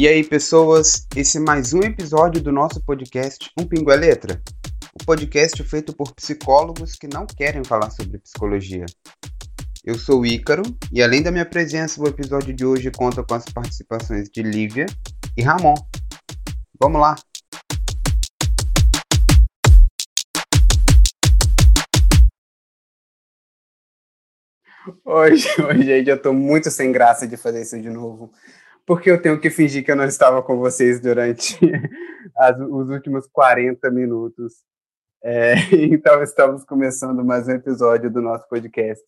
E aí, pessoas, esse é mais um episódio do nosso podcast Um Pingo é Letra. O podcast é feito por psicólogos que não querem falar sobre psicologia. Eu sou o Ícaro e além da minha presença, o episódio de hoje conta com as participações de Lívia e Ramon. Vamos lá! Hoje, hoje, gente, eu tô muito sem graça de fazer isso de novo porque eu tenho que fingir que eu não estava com vocês durante as, os últimos 40 minutos. É, então, estamos começando mais um episódio do nosso podcast.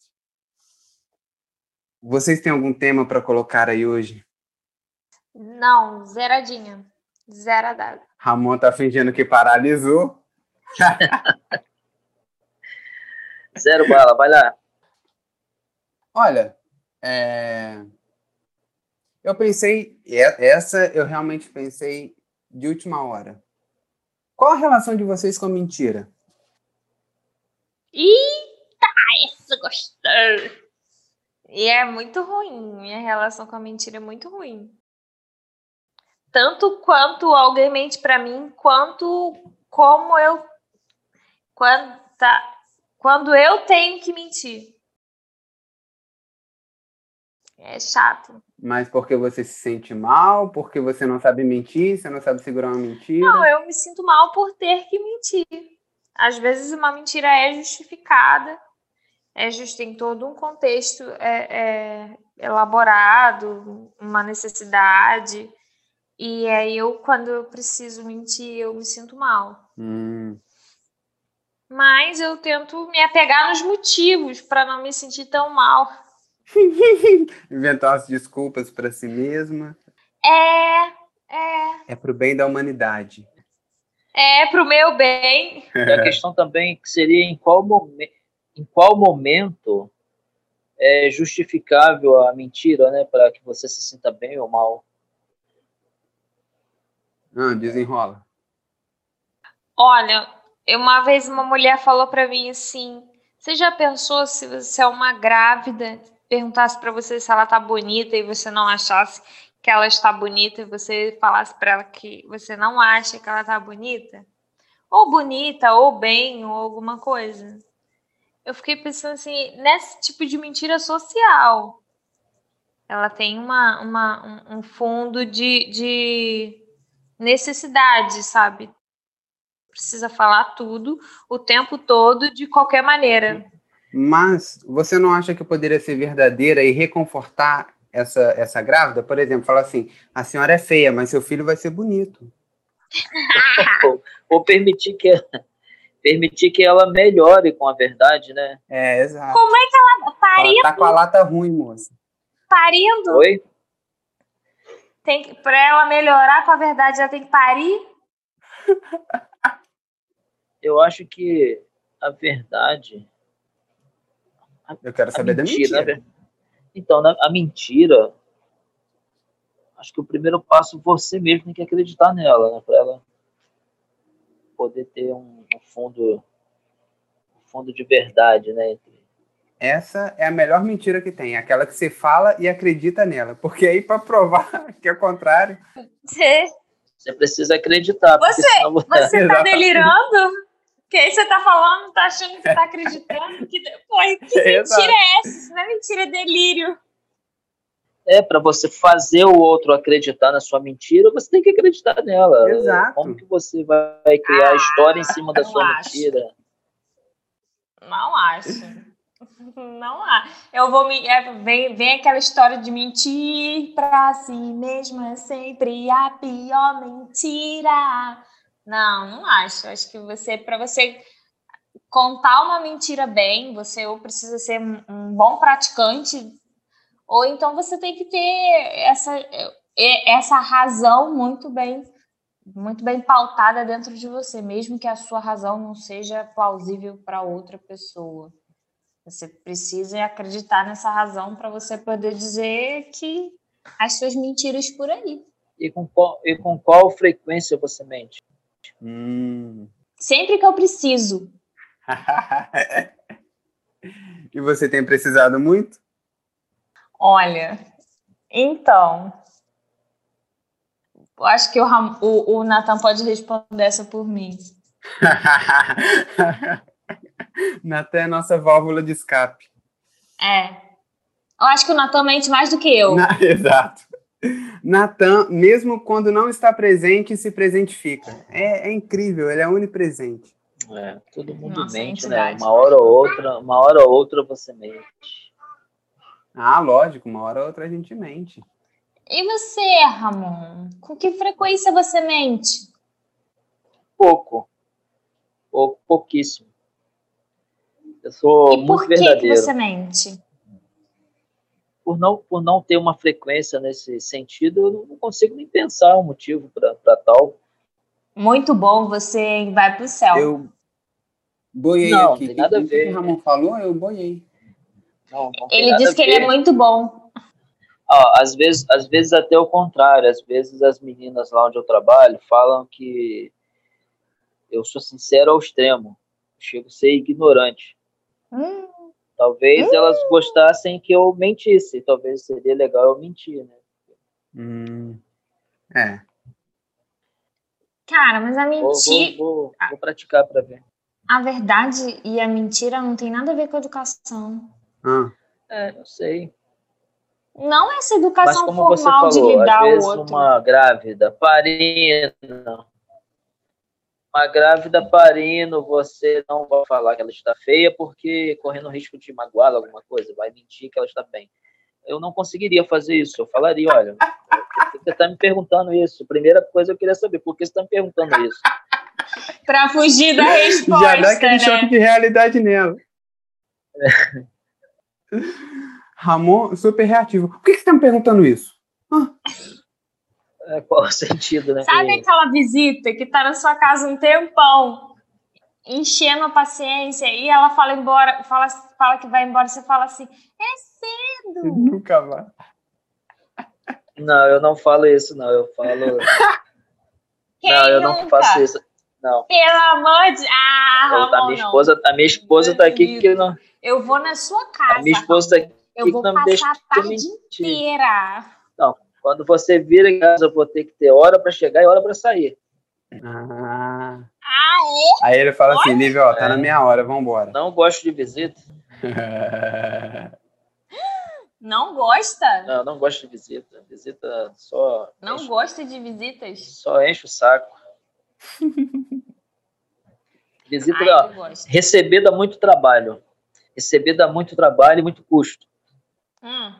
Vocês têm algum tema para colocar aí hoje? Não, zeradinha. Zerada. Ramon tá fingindo que paralisou. Zero bala, vai lá. Olha, é... Eu pensei, essa eu realmente pensei de última hora. Qual a relação de vocês com a mentira? Eita, essa gostou! E é muito ruim. Minha relação com a mentira é muito ruim. Tanto quanto alguém mente para mim, quanto como eu quando eu tenho que mentir. É chato. Mas porque você se sente mal? Porque você não sabe mentir? Você não sabe segurar uma mentira? Não, eu me sinto mal por ter que mentir. Às vezes uma mentira é justificada, é just, tem todo um contexto é, é, elaborado, uma necessidade. E aí eu, quando eu preciso mentir, eu me sinto mal. Hum. Mas eu tento me apegar nos motivos para não me sentir tão mal. Inventar as desculpas para si mesma. É, é. É pro bem da humanidade. É pro meu bem. E a questão também que seria em qual, momen em qual momento é justificável a mentira, né, para que você se sinta bem ou mal. Ah, desenrola. Olha, uma vez uma mulher falou para mim assim: você já pensou se você é uma grávida perguntasse para você se ela tá bonita e você não achasse que ela está bonita e você falasse para ela que você não acha que ela tá bonita, ou bonita, ou bem, ou alguma coisa. Eu fiquei pensando assim, nesse tipo de mentira social. Ela tem uma, uma, um fundo de, de necessidade, sabe? Precisa falar tudo o tempo todo, de qualquer maneira. Mas você não acha que poderia ser verdadeira e reconfortar essa, essa grávida? Por exemplo, falar assim: a senhora é feia, mas seu filho vai ser bonito. ou, ou permitir que ela, permitir que ela melhore com a verdade, né? É, exato. Como é que ela parindo? Ela tá com a lata ruim, moça. Parindo? Oi? Tem para ela melhorar com a verdade, ela tem que parir? Eu acho que a verdade eu quero saber mentira, da mentira. Né? Então, a mentira, acho que o primeiro passo você mesmo tem que acreditar nela, né? Para ela poder ter um, um, fundo, um fundo de verdade, né? Essa é a melhor mentira que tem, aquela que você fala e acredita nela, porque aí para provar que é o contrário. Você, você precisa acreditar. Você, você tá delirando? Que aí você tá falando, tá achando que tá acreditando. Que, pô, que mentira é essa? Isso não é mentira, é delírio. É, para você fazer o outro acreditar na sua mentira, você tem que acreditar nela. Exato. Como que você vai criar ah, a história em cima da sua acho. mentira? Não acho. Não há. Eu vou me. É, vem, vem aquela história de mentir pra si mesma é sempre a pior mentira. Não, não acho. Acho que você, para você contar uma mentira bem, você ou precisa ser um bom praticante, ou então você tem que ter essa, essa razão muito bem muito bem pautada dentro de você, mesmo que a sua razão não seja plausível para outra pessoa. Você precisa acreditar nessa razão para você poder dizer que as suas mentiras por aí. E com qual, e com qual frequência você mente? Hum. Sempre que eu preciso. e você tem precisado muito? Olha, então. Acho que o, o, o Natan pode responder essa por mim. Natan é nossa válvula de escape. É. Eu acho que o Natan mente mais do que eu. Na, exato. Natan, mesmo quando não está presente, se presentifica. É, é incrível, ele é onipresente. É, todo mundo Nossa, mente, né? Uma hora ou outra, uma hora ou outra você mente. Ah, lógico, uma hora ou outra a gente mente. E você, Ramon? Com que frequência você mente? Pouco. Pouco, pouquíssimo. Eu sou e muito por que verdadeiro. Que você mente? Por não, por não ter uma frequência nesse sentido, eu não consigo nem pensar um motivo para tal. Muito bom, você vai para o céu. Eu boiei não, aqui. Não, tem nada a ver. O que o Ramon falou, eu boiei. Não, não ele disse que ele é muito bom. Ah, às, vezes, às vezes até o contrário. Às vezes as meninas lá onde eu trabalho falam que eu sou sincero ao extremo. Chego a ser ignorante. Hum. Talvez hum. elas gostassem que eu mentisse. Talvez seria legal eu mentir, né? Hum. É. Cara, mas a mentira. Vou, vou, vou, vou praticar para ver. A verdade e a mentira não tem nada a ver com a educação. Ah. É, eu sei. Não essa educação formal falou, de lidar às vezes o outro. uma grávida parina, uma grávida parino, você não vai falar que ela está feia porque correndo o risco de magoá-la alguma coisa, vai mentir que ela está bem. Eu não conseguiria fazer isso. Eu falaria, olha, você está me perguntando isso. Primeira coisa eu queria saber, por que você está me perguntando isso? Para fugir da resposta, Já dá aquele né? choque de realidade nela. É. Ramon, super reativo. Por que, que você está me perguntando isso? Ah. É, qual o sentido, né? Sabe aquela visita que tá na sua casa um tempão, enchendo a paciência, e ela fala embora, fala, fala que vai embora, você fala assim, é cedo. Nunca vai. Não, eu não falo isso, não. Eu falo. Quem não, eu não nunca? faço isso. Não. Pelo amor de. Ah, Ramon, a minha não. esposa, a minha esposa tá aqui que não. Eu vou na sua casa. A minha esposa tá aqui Eu que vou não me deixa passar a tarde inteira. Quando você vira em casa, eu vou ter que ter hora para chegar e hora para sair. Ah. Ah, Aí ele fala assim, Lívia, ó, tá É. na minha hora, vambora. Não gosto de visita. Não gosta? Não, não gosto de visita. Visita só Não enche, gosta de visitas? só enche o saco. Visita, Ai, ó, receber dá muito trabalho. Receber dá muito trabalho e muito custo. Hum.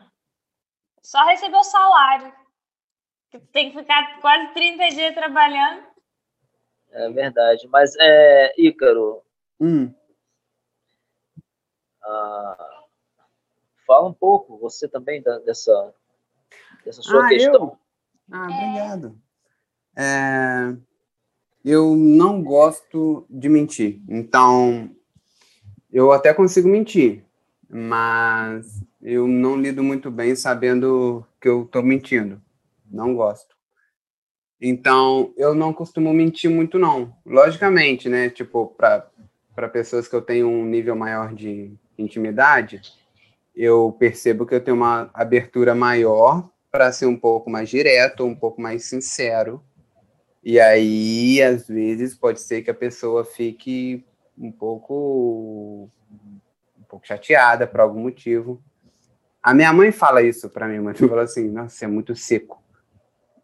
Só receber o salário. Que Tem que ficar quase 30 dias trabalhando. É verdade. Mas, é, Ícaro, Hum. ah, fala um pouco, você também, da- dessa, dessa sua Ah, questão. Ah, obrigado. É, eu não gosto de mentir. Então, eu até consigo mentir, mas eu não lido muito bem sabendo que eu estou mentindo. Não gosto. Então, eu não costumo mentir muito, não. Logicamente, né? Tipo, para pessoas que eu tenho um nível maior de intimidade, eu percebo que eu tenho uma abertura maior para ser um pouco mais direto, um pouco mais sincero. E aí, às vezes, pode ser que a pessoa fique um pouco um pouco chateada por algum motivo. A minha mãe fala isso para mim, mas fala assim: "Nossa, você é muito seco".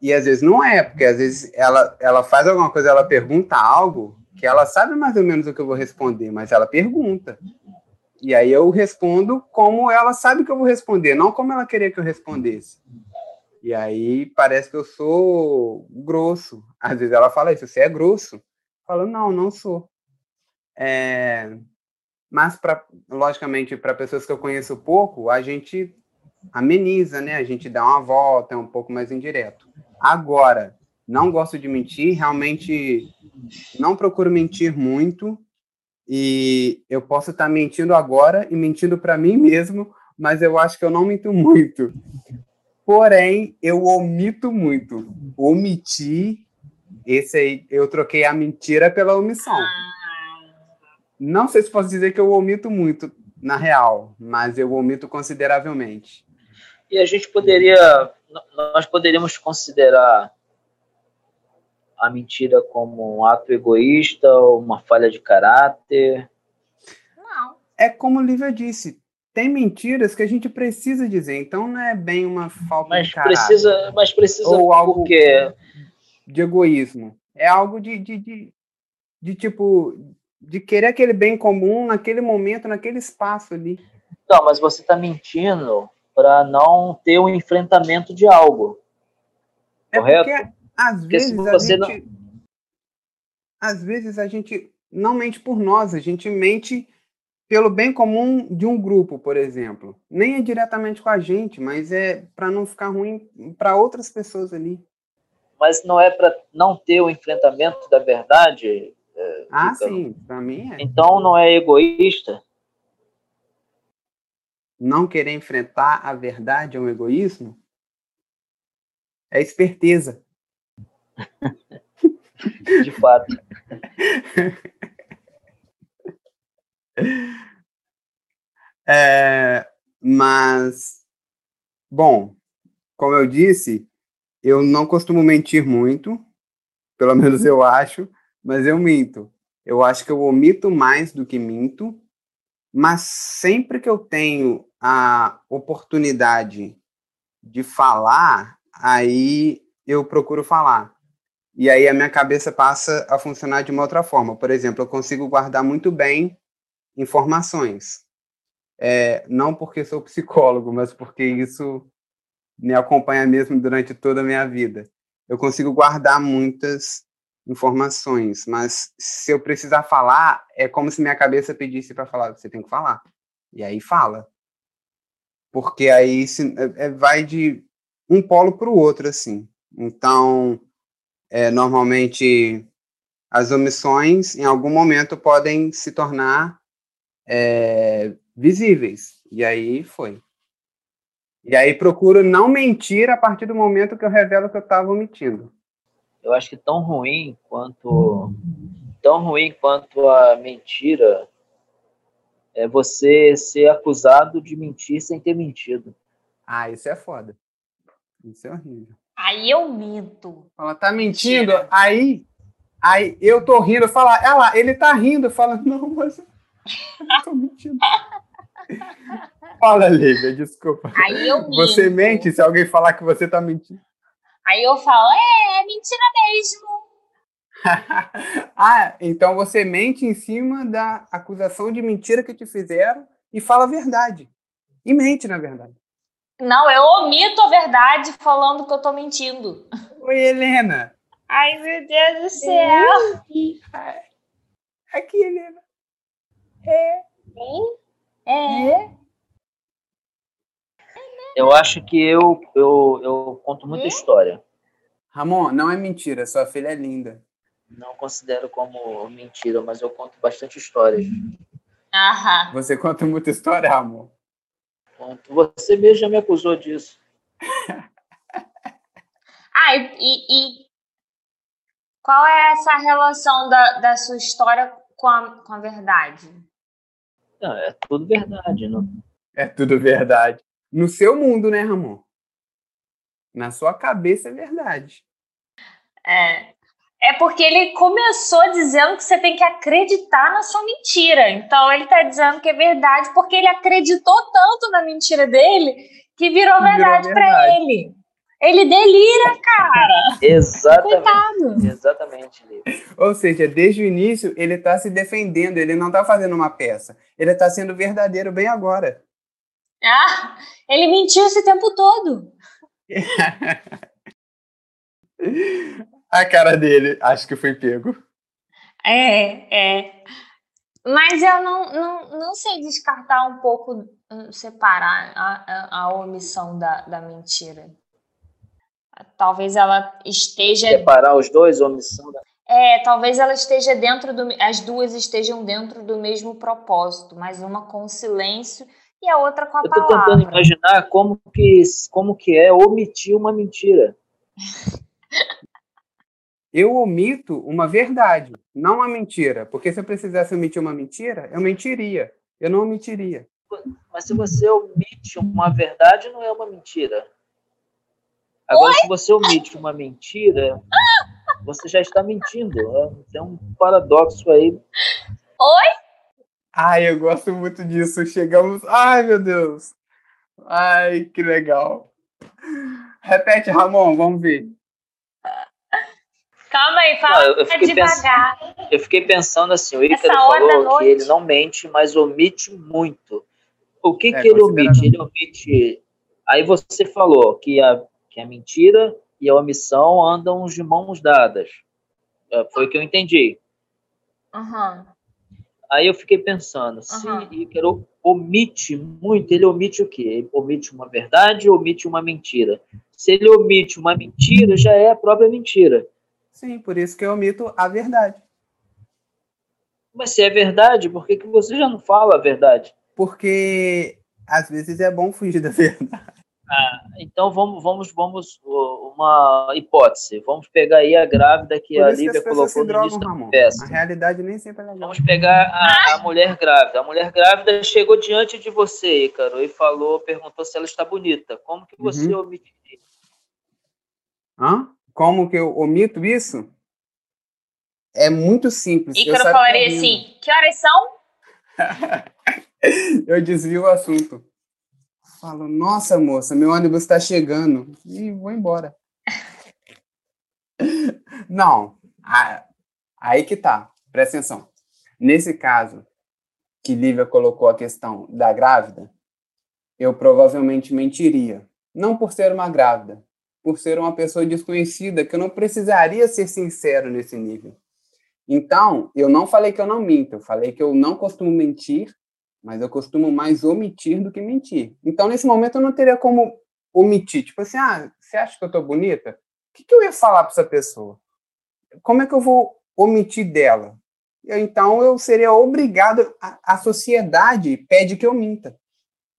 E às vezes não é, porque às vezes ela ela faz alguma coisa, ela pergunta algo que ela sabe mais ou menos o que eu vou responder, mas ela pergunta. E aí eu respondo como ela sabe que eu vou responder, não como ela queria que eu respondesse. E aí parece que eu sou grosso. Às vezes ela fala isso, você é grosso. Eu falo, não, não sou. É, Mas, pra, logicamente, para pessoas que eu conheço pouco, a gente ameniza, né? A gente dá uma volta, é um pouco mais indireto. Agora, não gosto de mentir, realmente não procuro mentir muito. E eu posso estar mentindo agora e mentindo para mim mesmo, mas eu acho que eu não minto muito. Porém, eu omito muito. Omitir, esse aí, eu troquei a mentira pela omissão. Não sei se posso dizer que eu omito muito, na real, mas eu omito consideravelmente. E a gente poderia, nós poderíamos considerar a mentira como um ato egoísta ou uma falha de caráter? Não. É como o Lívia disse, tem mentiras que a gente precisa dizer, então não é bem uma falta Mas de caráter. precisa, mas precisa Ou algo- porque de egoísmo. É algo de, de, de, de, tipo, de querer aquele bem comum naquele momento, naquele espaço ali. Não, mas você está mentindo para não ter um enfrentamento de algo. É Correto? porque, às Porque vezes, a gente... Às vezes a gente não mente por nós, a gente mente pelo bem comum de um grupo, por exemplo. Nem é diretamente com a gente, mas é para não ficar ruim para outras pessoas ali. Mas não é para não ter o enfrentamento da verdade. Ah, Ícaro? sim, para mim é. Então não é egoísta. Não querer enfrentar a verdade é um egoísmo? É esperteza. De fato. É, mas, bom, como eu disse, eu não costumo mentir muito, pelo menos eu acho, mas eu minto. Eu acho que eu omito mais do que minto, mas sempre que eu tenho a oportunidade de falar, aí eu procuro falar. E aí a minha cabeça passa a funcionar de uma outra forma. Por exemplo, eu consigo guardar muito bem informações. É, não porque sou psicólogo, mas porque isso me acompanha mesmo durante toda a minha vida. Eu consigo guardar muitas informações, mas se eu precisar falar, é como se minha cabeça pedisse para falar, você tem que falar. E aí fala. Porque aí se, é, vai de um polo para o outro, assim. Então, é, normalmente, as omissões, em algum momento, podem se tornar é, visíveis. E aí foi. E aí procuro não mentir a partir do momento que eu revelo que eu estava omitindo. Eu acho que tão ruim quanto tão ruim quanto a mentira é você ser acusado de mentir sem ter mentido. Ah, isso é foda. Isso é horrível. Aí eu minto. Fala, tá mentindo? Mentira. Aí, aí eu tô rindo, fala, lá, ele tá rindo. Fala, não, mas eu não tô mentindo. Fala, Lívia, desculpa. Aí eu minto. Você mente se alguém falar que você tá mentindo. Aí eu falo, é, é mentira mesmo. ah, então você mente em cima da acusação de mentira que te fizeram e fala a verdade. E mente, na verdade. Não, eu omito a verdade falando que eu tô mentindo. Oi, Helena. Ai, meu Deus do céu. Aqui, Helena. É. É. Eu acho que eu, eu, eu conto muita Hum? história. Ramon, não é mentira, sua filha é linda. Não considero como mentira, mas eu conto bastante histórias. Aham. Você conta muita história, Ramon. Conto. Você mesmo já me acusou disso. Ah, e, e- e qual é essa relação da, da sua história com a, com a verdade? Não, é tudo verdade. Não, É tudo verdade. No seu mundo, né, Ramon? Na sua cabeça é verdade. É, é porque ele começou dizendo que você tem que acreditar na sua mentira. Então ele tá dizendo que é verdade porque ele acreditou tanto na mentira dele que virou verdade pra verdade. ele. Ele delira, cara. exatamente. Coitado. Exatamente. Ou seja, desde o início ele está se defendendo, ele não está fazendo uma peça. Ele está sendo verdadeiro bem agora. Ah, ele mentiu esse tempo todo. A cara dele, acho que foi pego. É, é. Mas eu não, não, não sei descartar um pouco, hum, separar a, a, a omissão da, da mentira. Talvez ela esteja. Separar os dois, omissão da... É, talvez ela esteja dentro do. As duas estejam dentro do mesmo propósito, mas uma com silêncio e a outra com a Eu tô tentando palavra. imaginar como que, como que é omitir uma mentira. Eu omito uma verdade, não uma mentira. Porque se eu precisasse omitir uma mentira, eu mentiria. Eu não omitiria. Mas se você omite uma verdade, não é uma mentira. Agora, se você omite uma mentira, você já está mentindo. É, tem um paradoxo aí. Oi? Ai, eu gosto muito disso. Chegamos. Ai, meu Deus. Ai, que legal. Repete, Ramon, vamos ver. Calma aí, fala Não, eu fiquei devagar. Pensando, eu fiquei pensando assim, o Ícaro falou que ele não mente, mas omite muito. O que, É, que ele omite? Ele omite. Aí você falou que a, que a mentira e a omissão andam de mãos dadas. É, Foi o que eu entendi. Aham. Aí eu fiquei pensando, se. Ícaro omite muito, ele omite o quê? Ele omite uma verdade ou omite uma mentira? Se ele omite uma mentira, já é a própria mentira. Sim, por isso que eu omito a verdade. Mas se é verdade, por que, que você já não fala a verdade? Porque às vezes é bom fugir da verdade. Então vamos, vamos, vamos, uma hipótese. Vamos pegar aí a grávida que Por a isso que Lívia pessoas colocou no início drogam, da Ramon. conversa. A realidade nem sempre é legal. Vamos pegar a, a mulher grávida. A mulher grávida chegou diante de você, Ícaro, e falou, perguntou se ela está bonita. Como que você Uhum. omitiria? Hã? Como que eu omito isso? É muito simples. Eu Ícaro saio falaria correndo. assim: que horas são? Eu desvio o assunto. Falo, nossa moça, meu ônibus está chegando. E vou embora. Não, aí que tá. Presta atenção. Nesse caso, que Lívia colocou a questão da grávida, eu provavelmente mentiria. Não por ser uma grávida, por ser uma pessoa desconhecida, que eu não precisaria ser sincero nesse nível. Então, eu não falei que eu não minto, eu falei que eu não costumo mentir, mas eu costumo mais omitir do que mentir. Então, nesse momento, eu não teria como omitir. Tipo assim, ah, você acha que eu tô bonita? O que, que eu ia falar para essa pessoa? Como é que eu vou omitir dela? Então, eu seria obrigado, a, a sociedade pede que eu minta.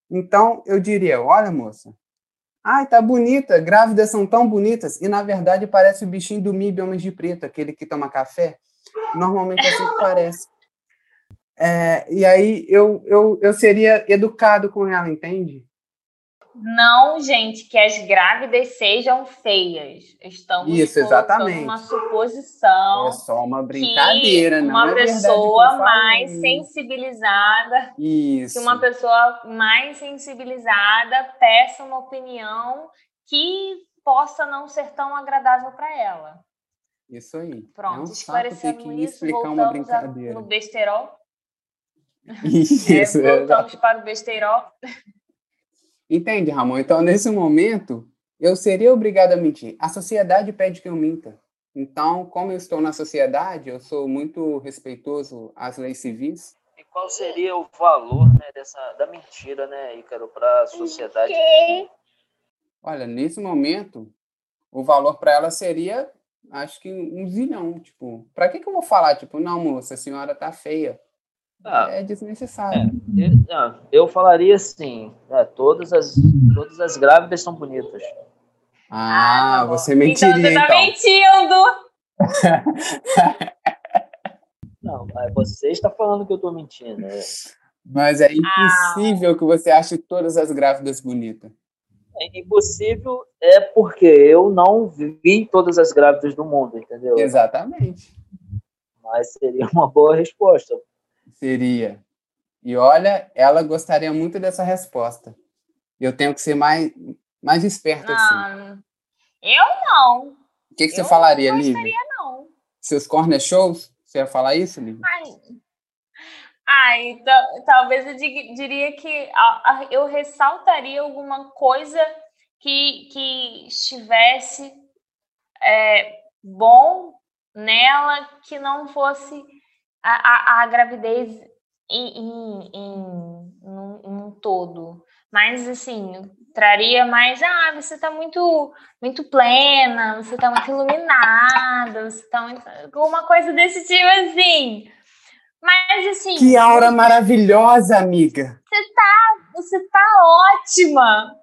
Então, eu diria, olha, moça, ai, tá bonita, grávidas são tão bonitas, e na verdade parece o bichinho do MIB Homens de Preto, aquele que toma café. Normalmente é assim que parece. É, e aí eu, eu, eu seria educado com ela, entende? Não, gente, que as grávidas sejam feias. Estamos Isso, exatamente. uma suposição É só uma brincadeira, não uma é pessoa mais sensibilizada, Isso. que uma pessoa mais sensibilizada peça uma opinião que possa não ser tão agradável para ela. Isso aí. Pronto, é um isso, explicar uma brincadeira. no besterol. Isso, É, é voltamos para o besterol. Entende, Ramon? Então, nesse momento, eu seria obrigado a mentir. A sociedade pede que eu minta. Então, como eu estou na sociedade, eu sou muito respeitoso às leis civis. E qual seria o valor né, dessa, da mentira, né, Ícaro, para a sociedade? Que- Olha, nesse momento, o valor para ela seria, acho que um zilhão. Tipo, para que, que eu vou falar? Tipo, não, moça, a senhora tá feia. Ah, É desnecessário. eu, ah, eu falaria assim, né, todas, as, todas as grávidas são bonitas. Ah, tá bom. você mentiria, Então então. você tá mentindo. Não, mas você está falando que eu estou mentindo. né? Mas é impossível que você ache todas as grávidas bonitas. É impossível é porque eu não vi todas as grávidas do mundo, entendeu? Exatamente. Mas seria uma boa resposta. Seria. E olha, ela gostaria muito dessa resposta. Eu tenho que ser mais, mais esperto assim. Não, eu não. O que, que você eu falaria, não Lívia? Não. Seus corner shows? Você ia falar isso, Lívia? Ai, ai então, talvez eu diria que eu ressaltaria alguma coisa que, que estivesse é, bom nela, que não fosse a, a, a gravidez em, em, em, num, num todo. Mas, assim, traria mais, ah, você está muito, muito plena, você está muito iluminada, você está muito... Alguma coisa desse tipo, assim. Mas, assim... Que aura maravilhosa, amiga! você tá ótima,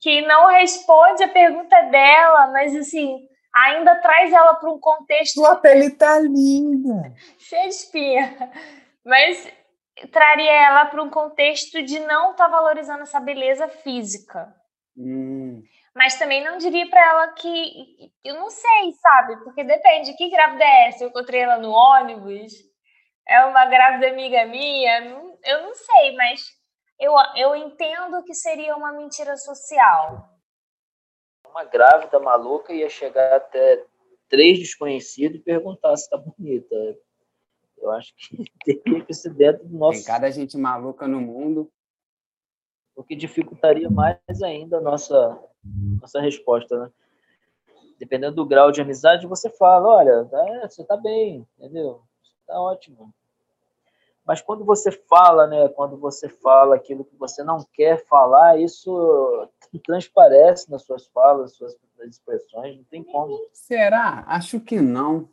que não responde a pergunta dela, mas assim, ainda traz ela para um contexto Sua pele tá linda! cheio de espinha, mas traria ela para um contexto de não estar valorizando essa beleza física. Hum. Mas também não diria para ela que. Eu não sei, sabe? Porque depende. Que grávida é essa? Eu encontrei ela no ônibus. É uma grávida amiga minha? Eu não sei, mas eu, eu entendo que seria uma mentira social. Uma grávida maluca ia chegar até três desconhecidos e perguntar se tá bonita. Eu acho que teria que ser dentro do nosso. Tem cada gente maluca no mundo. O que dificultaria mais ainda a nossa, nossa resposta, né? Dependendo do grau de amizade, você fala: olha, tá, você tá bem, entendeu? Tá ótimo. Mas quando você fala, né, quando você fala aquilo que você não quer falar, isso transparece nas suas falas, nas suas expressões, não tem como. Será? Acho que não.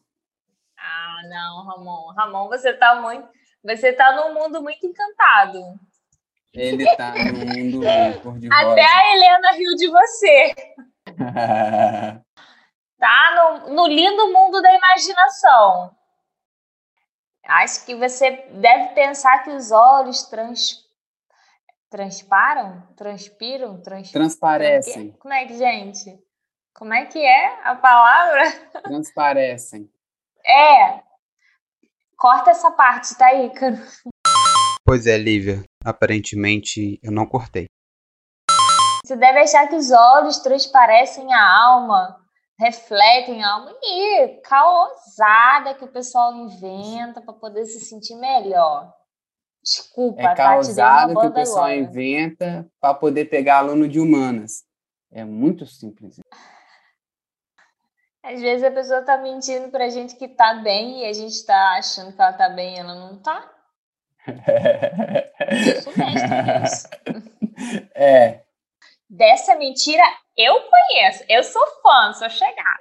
Ah, não, Ramon. Ramon, você tá muito, você tá num mundo muito encantado. Ele tá no mundo cor de Até a Helena riu de você. tá no, no lindo mundo da imaginação. Acho que você deve pensar que os olhos trans, transparam, transpiram, trans, transparecem. Como é que, gente? Como é que é a palavra? Transparecem. É. Corta essa parte, tá, Ícaro? Pois é, Lívia. Aparentemente eu não cortei. Você deve achar que os olhos transparecem a alma refletem algo e causada que o pessoal inventa para poder se sentir melhor. Desculpa, é causada tá que o pessoal agora. inventa para poder pegar aluno de humanas. É muito simples. Às vezes a pessoa está mentindo para a gente que está bem e a gente está achando que ela está bem e ela não está. É. Dessa mentira eu conheço, eu sou fã, sou chegada.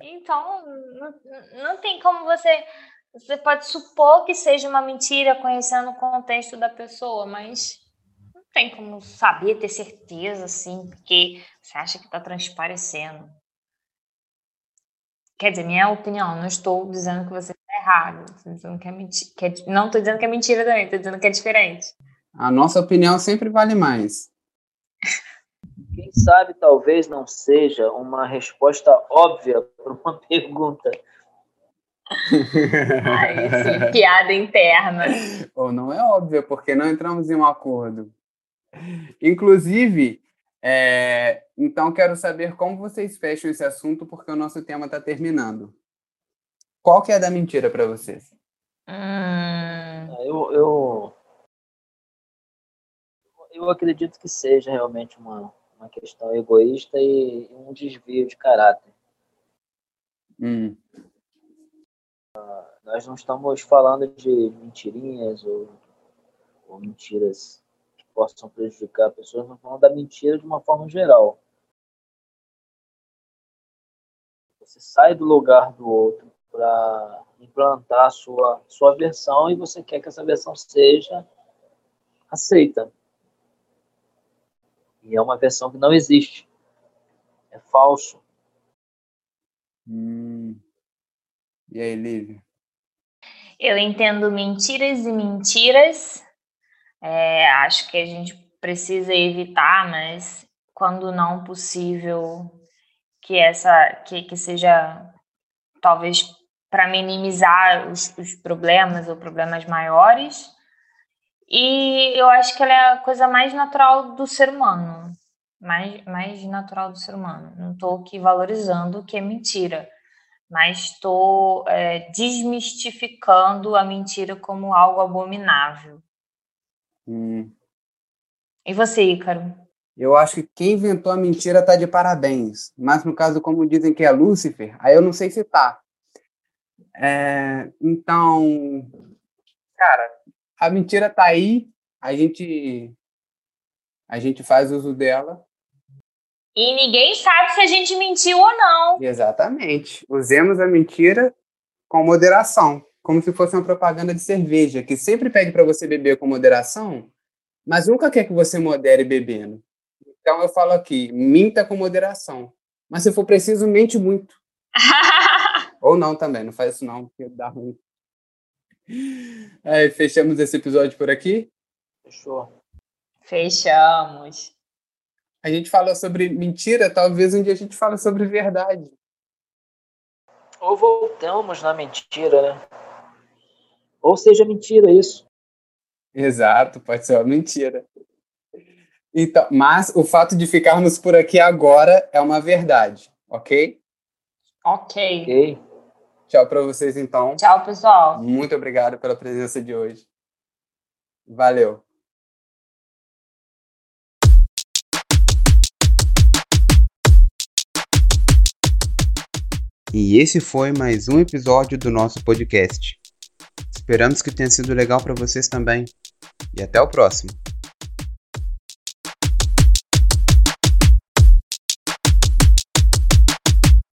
Então, não, não tem como você. Você pode supor que seja uma mentira conhecendo o contexto da pessoa, mas não tem como saber, ter certeza, assim, porque você acha que está transparecendo. Quer dizer, minha opinião, não estou dizendo que você está errado, estou dizendo que é mentira. É, não estou dizendo que é mentira também, estou dizendo que é diferente. A nossa opinião sempre vale mais. Quem sabe talvez não seja uma resposta óbvia para uma pergunta. Ai, sim, piada interna. Ou não é óbvia, porque não entramos em um acordo. Inclusive, é, então quero saber como vocês fecham esse assunto, porque o nosso tema está terminando. Qual que é a da mentira para vocês? Hum... Eu, eu, eu acredito que seja realmente uma, uma questão egoísta e um desvio de caráter. Hum. Uh, nós não estamos falando de mentirinhas ou, ou mentiras que possam prejudicar pessoas, nós estamos falando da mentira de uma forma geral. Você sai do lugar do outro para implantar a sua, sua versão e você quer que essa versão seja aceita. E é uma versão que não existe. É falso. Hum. E aí, Lívia? Eu entendo mentiras e mentiras. É, acho que a gente precisa evitar, mas quando não possível, que essa que, que seja talvez para minimizar os, os problemas ou problemas maiores e eu acho que ela é a coisa mais natural do ser humano. Mais, mais natural do ser humano. Não estou aqui valorizando o que é mentira, mas estou é, desmistificando a mentira como algo abominável. Hum. E você, Ícaro? Eu acho que quem inventou a mentira está de parabéns. Mas no caso, como dizem que é Lúcifer, aí eu não sei se tá. É, então, cara, a mentira está aí, a gente a gente faz uso dela. E ninguém sabe se a gente mentiu ou não. Exatamente. Usemos a mentira com moderação, como se fosse uma propaganda de cerveja, que sempre pede para você beber com moderação, mas nunca quer que você modere bebendo. Então eu falo aqui, minta com moderação. Mas se for preciso, mente muito. ou não também, não faz isso não, porque dá ruim. Aí, fechamos esse episódio por aqui? Fechou. Fechamos. A gente fala sobre mentira, talvez um dia a gente fale sobre verdade. Ou voltamos na mentira, né? Ou seja mentira isso. Exato, pode ser uma mentira. Então, mas o fato de ficarmos por aqui agora é uma verdade, ok? Ok. Ok. Tchau para vocês então. Tchau, pessoal. Muito obrigado pela presença de hoje. Valeu. E esse foi mais um episódio do nosso podcast. Esperamos que tenha sido legal para vocês também. E até o próximo.